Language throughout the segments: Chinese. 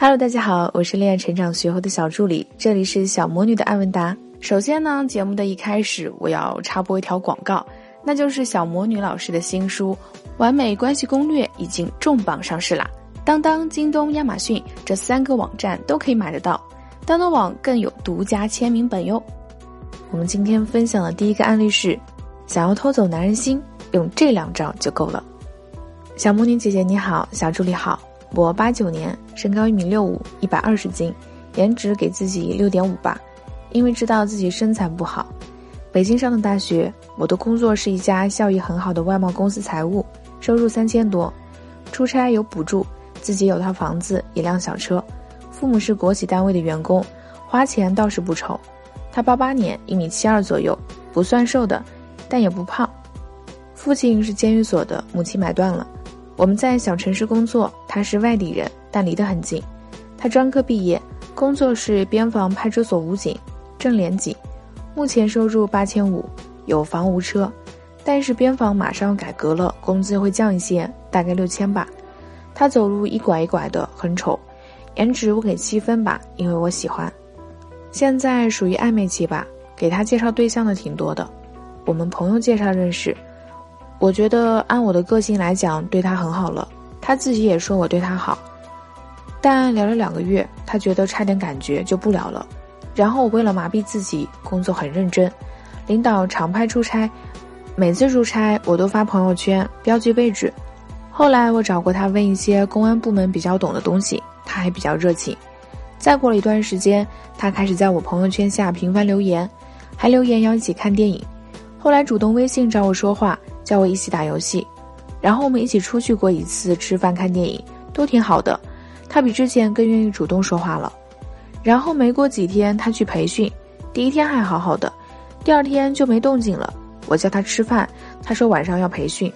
Hello，大家好，我是恋爱成长学后的小助理，这里是小魔女的艾文达。首先呢，节目的一开始我要插播一条广告，那就是小魔女老师的新书《完美关系攻略》已经重磅上市啦！当当、京东、亚马逊这三个网站都可以买得到，当当网更有独家签名本哟。我们今天分享的第一个案例是，想要偷走男人心，用这两招就够了。小魔女姐姐你好，小助理好。我八九年，身高一米六五，一百二十斤，颜值给自己六点五吧。因为知道自己身材不好，北京上的大学。我的工作是一家效益很好的外贸公司财务，收入三千多，出差有补助，自己有套房子，一辆小车。父母是国企单位的员工，花钱倒是不愁。他八八年，一米七二左右，不算瘦的，但也不胖。父亲是监狱所的，母亲买断了。我们在小城市工作，他是外地人，但离得很近。他专科毕业，工作是边防派出所武警，正连警，目前收入八千五，有房无车。但是边防马上改革了，工资会降一些，大概六千吧。他走路一拐一拐的，很丑。颜值我给七分吧，因为我喜欢。现在属于暧昧期吧，给他介绍对象的挺多的，我们朋友介绍认识。我觉得按我的个性来讲，对他很好了。他自己也说我对他好，但聊了两个月，他觉得差点感觉就不聊了。然后我为了麻痹自己，工作很认真，领导常派出差，每次出差我都发朋友圈标记位置。后来我找过他问一些公安部门比较懂的东西，他还比较热情。再过了一段时间，他开始在我朋友圈下频繁留言，还留言要一起看电影。后来主动微信找我说话。叫我一起打游戏，然后我们一起出去过一次吃饭看电影，都挺好的。他比之前更愿意主动说话了。然后没过几天，他去培训，第一天还好好的，第二天就没动静了。我叫他吃饭，他说晚上要培训，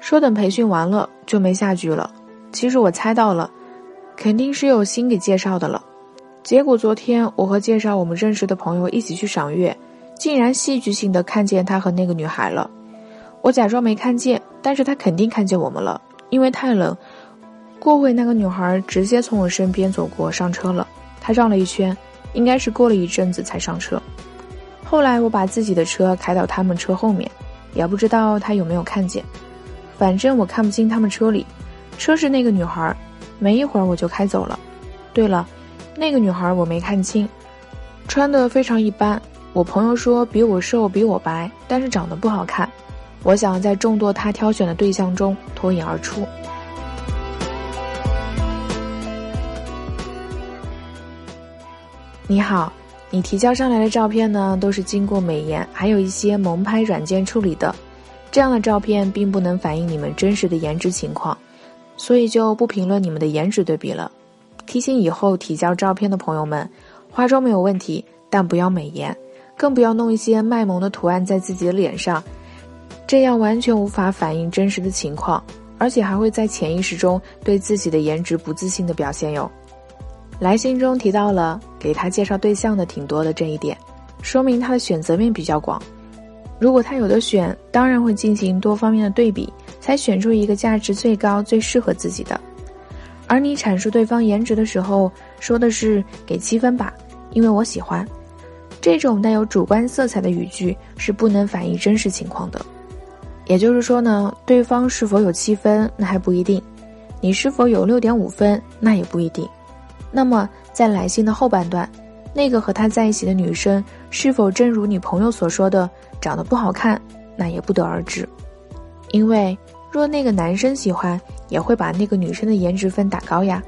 说等培训完了就没下局了。其实我猜到了，肯定是有心给介绍的了。结果昨天我和介绍我们认识的朋友一起去赏月，竟然戏剧性的看见他和那个女孩了。我假装没看见，但是他肯定看见我们了，因为太冷。过会那个女孩直接从我身边走过，上车了。她绕了一圈，应该是过了一阵子才上车。后来我把自己的车开到他们车后面，也不知道他有没有看见。反正我看不清他们车里，车是那个女孩。没一会儿我就开走了。对了，那个女孩我没看清，穿的非常一般。我朋友说比我瘦，比我白，但是长得不好看。我想在众多他挑选的对象中脱颖而出。你好，你提交上来的照片呢，都是经过美颜，还有一些萌拍软件处理的，这样的照片并不能反映你们真实的颜值情况，所以就不评论你们的颜值对比了。提醒以后提交照片的朋友们，化妆没有问题，但不要美颜，更不要弄一些卖萌的图案在自己的脸上。这样完全无法反映真实的情况，而且还会在潜意识中对自己的颜值不自信的表现哟。来信中提到了给他介绍对象的挺多的这一点，说明他的选择面比较广。如果他有的选，当然会进行多方面的对比，才选出一个价值最高、最适合自己的。而你阐述对方颜值的时候，说的是给七分吧，因为我喜欢。这种带有主观色彩的语句是不能反映真实情况的。也就是说呢，对方是否有七分，那还不一定；你是否有六点五分，那也不一定。那么在来信的后半段，那个和他在一起的女生是否正如你朋友所说的长得不好看，那也不得而知。因为若那个男生喜欢，也会把那个女生的颜值分打高呀。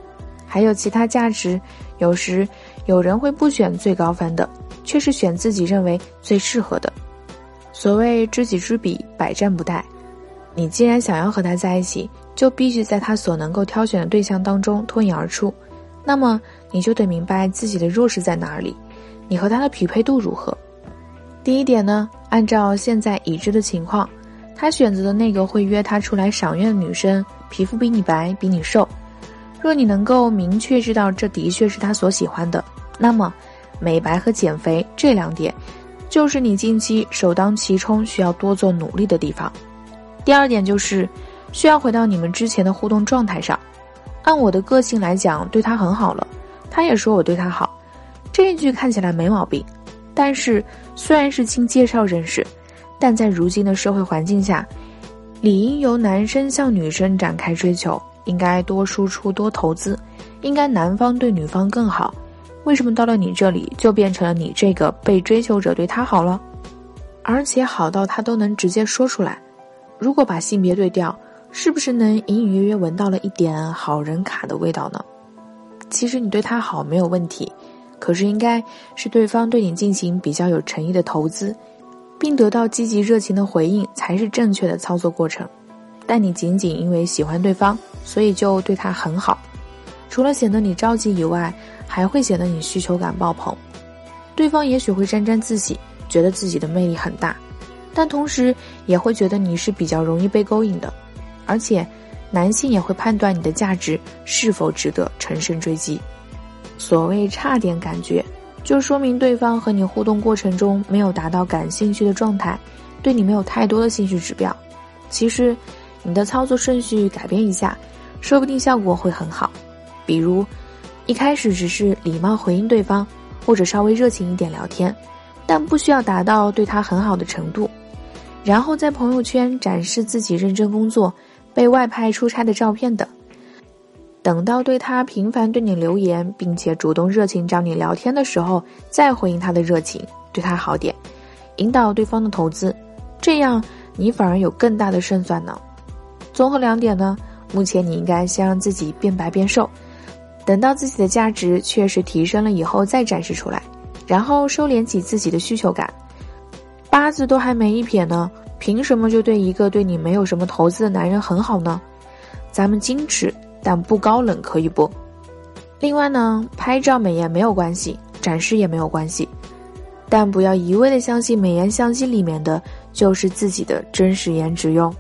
还有其他价值，有时有人会不选最高分的，却是选自己认为最适合的。所谓知己知彼，百战不殆。你既然想要和他在一起，就必须在他所能够挑选的对象当中脱颖而出。那么你就得明白自己的弱势在哪里，你和他的匹配度如何。第一点呢，按照现在已知的情况，他选择的那个会约他出来赏月的女生，皮肤比你白，比你瘦。若你能够明确知道这的确是他所喜欢的，那么美白和减肥这两点。就是你近期首当其冲需要多做努力的地方。第二点就是，需要回到你们之前的互动状态上。按我的个性来讲，对他很好了，他也说我对他好，这一句看起来没毛病。但是虽然是经介绍认识，但在如今的社会环境下，理应由男生向女生展开追求，应该多输出多投资，应该男方对女方更好。为什么到了你这里就变成了你这个被追求者对他好了？而且好到他都能直接说出来。如果把性别对调，是不是能隐隐约约闻到了一点好人卡的味道呢？其实你对他好没有问题，可是应该是对方对你进行比较有诚意的投资，并得到积极热情的回应才是正确的操作过程。但你仅仅因为喜欢对方，所以就对他很好，除了显得你着急以外，还会显得你需求感爆棚。对方也许会沾沾自喜，觉得自己的魅力很大。但同时也会觉得你是比较容易被勾引的，而且男性也会判断你的价值是否值得乘胜追击。所谓差点感觉，就说明对方和你互动过程中没有达到感兴趣的状态，对你没有太多的兴趣指标。其实，你的操作顺序改变一下，说不定效果会很好。比如，一开始只是礼貌回应对方，或者稍微热情一点聊天，但不需要达到对他很好的程度。然后在朋友圈展示自己认真工作、被外派出差的照片等。等到对他频繁对你留言，并且主动热情找你聊天的时候，再回应他的热情，对他好点，引导对方的投资，这样你反而有更大的胜算呢。综合两点呢，目前你应该先让自己变白变瘦，等到自己的价值确实提升了以后再展示出来，然后收敛起自己的需求感。八字都还没一撇呢，凭什么就对一个对你没有什么投资的男人很好呢？咱们矜持但不高冷可以不？另外呢，拍照美颜没有关系，展示也没有关系，但不要一味的相信美颜相机里面的就是自己的真实颜值哟。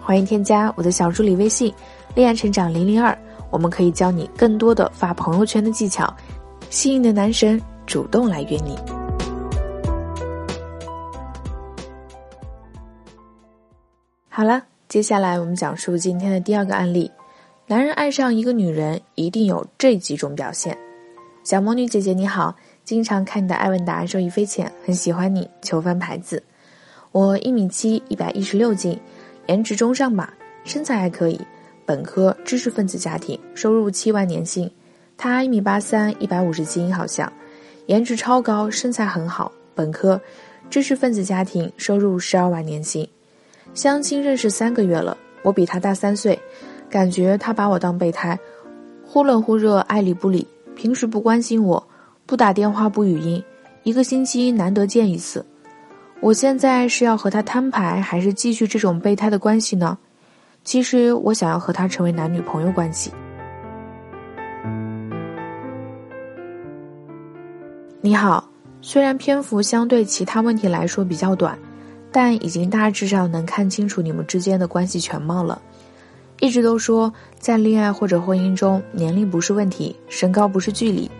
欢迎添加我的小助理微信“恋爱成长零零二”，我们可以教你更多的发朋友圈的技巧，吸引的男神主动来约你。好了，接下来我们讲述今天的第二个案例。男人爱上一个女人，一定有这几种表现。小魔女姐姐你好，经常看你的艾问答，受益匪浅，很喜欢你，求翻牌子。我一米七，一百一十六斤，颜值中上吧，身材还可以，本科知识分子家庭，收入七万年薪。他一米八三，一百五十斤，好像，颜值超高，身材很好，本科知识分子家庭，收入十二万年薪。相亲认识三个月了，我比他大三岁，感觉他把我当备胎，忽冷忽热，爱理不理，平时不关心我，不打电话不语音，一个星期难得见一次。我现在是要和他摊牌，还是继续这种备胎的关系呢？其实我想要和他成为男女朋友关系。你好，虽然篇幅相对其他问题来说比较短。但已经大致上能看清楚你们之间的关系全貌了。一直都说在恋爱或者婚姻中，年龄不是问题，身高不是距离。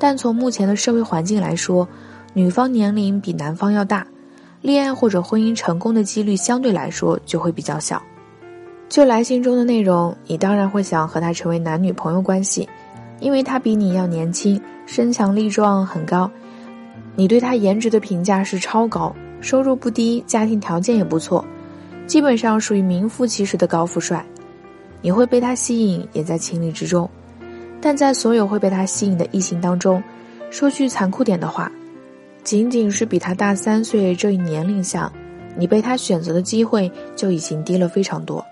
但从目前的社会环境来说，女方年龄比男方要大，恋爱或者婚姻成功的几率相对来说就会比较小。就来信中的内容，你当然会想和他成为男女朋友关系，因为他比你要年轻，身强力壮，很高。你对他颜值的评价是超高。收入不低，家庭条件也不错，基本上属于名副其实的高富帅。你会被他吸引，也在情理之中。但在所有会被他吸引的异性当中，说句残酷点的话，仅仅是比他大三岁这一年龄下，你被他选择的机会就已经低了非常多。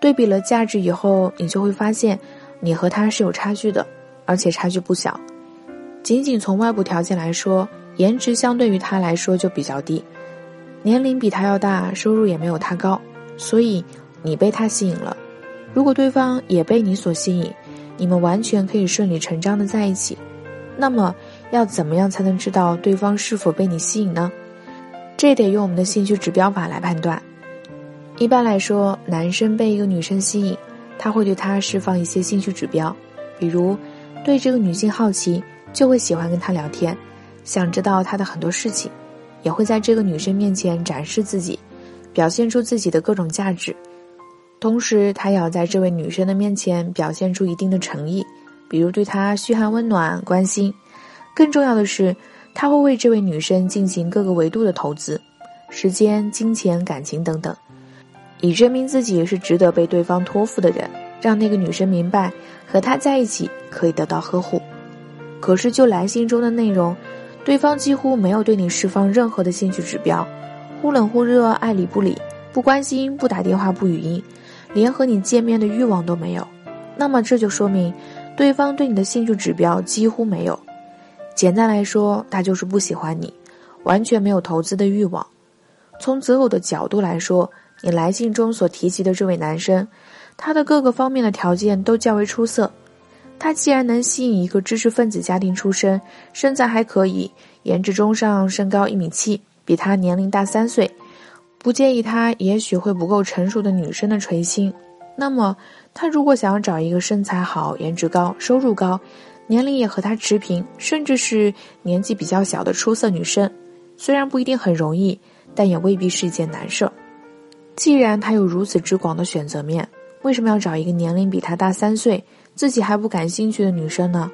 对比了价值以后，你就会发现，你和他是有差距的，而且差距不小。仅仅从外部条件来说。颜值相对于他来说就比较低，年龄比他要大，收入也没有他高，所以你被他吸引了。如果对方也被你所吸引，你们完全可以顺理成章的在一起。那么要怎么样才能知道对方是否被你吸引呢？这得用我们的兴趣指标法来判断。一般来说，男生被一个女生吸引，他会对她释放一些兴趣指标，比如对这个女性好奇，就会喜欢跟她聊天。想知道她的很多事情，也会在这个女生面前展示自己，表现出自己的各种价值。同时，他也要在这位女生的面前表现出一定的诚意，比如对她嘘寒问暖、关心。更重要的是，他会为这位女生进行各个维度的投资，时间、金钱、感情等等，以证明自己是值得被对方托付的人，让那个女生明白和他在一起可以得到呵护。可是，就来信中的内容，对方几乎没有对你释放任何的兴趣指标，忽冷忽热、爱理不理、不关心、不打电话、不语音。连和你见面的欲望都没有，那么这就说明，对方对你的兴趣指标几乎没有。简单来说，他就是不喜欢你，完全没有投资的欲望。从择偶的角度来说，你来信中所提及的这位男生，他的各个方面的条件都较为出色。他既然能吸引一个知识分子家庭出身，身材还可以，颜值中上，身高一米七，比他年龄大三岁。不介意他也许会不够成熟的女生的垂心，那么他如果想要找一个身材好、颜值高、收入高、年龄也和他持平，甚至是年纪比较小的出色女生，虽然不一定很容易，但也未必是一件难事儿。既然他有如此之广的选择面，为什么要找一个年龄比他大三岁、自己还不感兴趣的女生呢？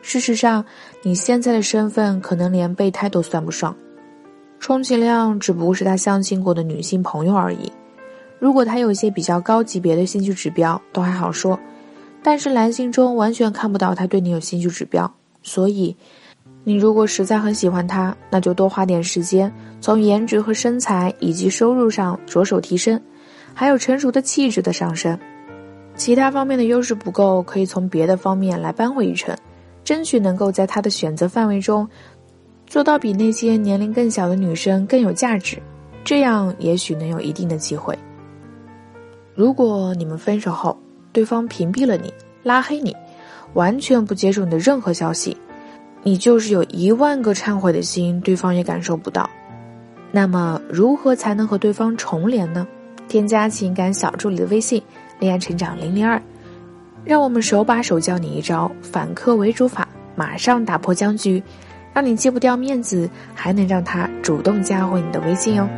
事实上，你现在的身份可能连备胎都算不上。充其量只不过是他相亲过的女性朋友而已。如果他有一些比较高级别的兴趣指标，都还好说。但是蓝信中完全看不到他对你有兴趣指标，所以，你如果实在很喜欢他，那就多花点时间，从颜值和身材以及收入上着手提升，还有成熟的气质的上升。其他方面的优势不够，可以从别的方面来扳回一城，争取能够在他的选择范围中。做到比那些年龄更小的女生更有价值，这样也许能有一定的机会。如果你们分手后，对方屏蔽了你、拉黑你，完全不接受你的任何消息，你就是有一万个忏悔的心，对方也感受不到。那么，如何才能和对方重连呢？添加情感小助理的微信“恋爱成长零零二”，让我们手把手教你一招反客为主法，马上打破僵局。让你戒不掉面子，还能让他主动加回你的微信哦。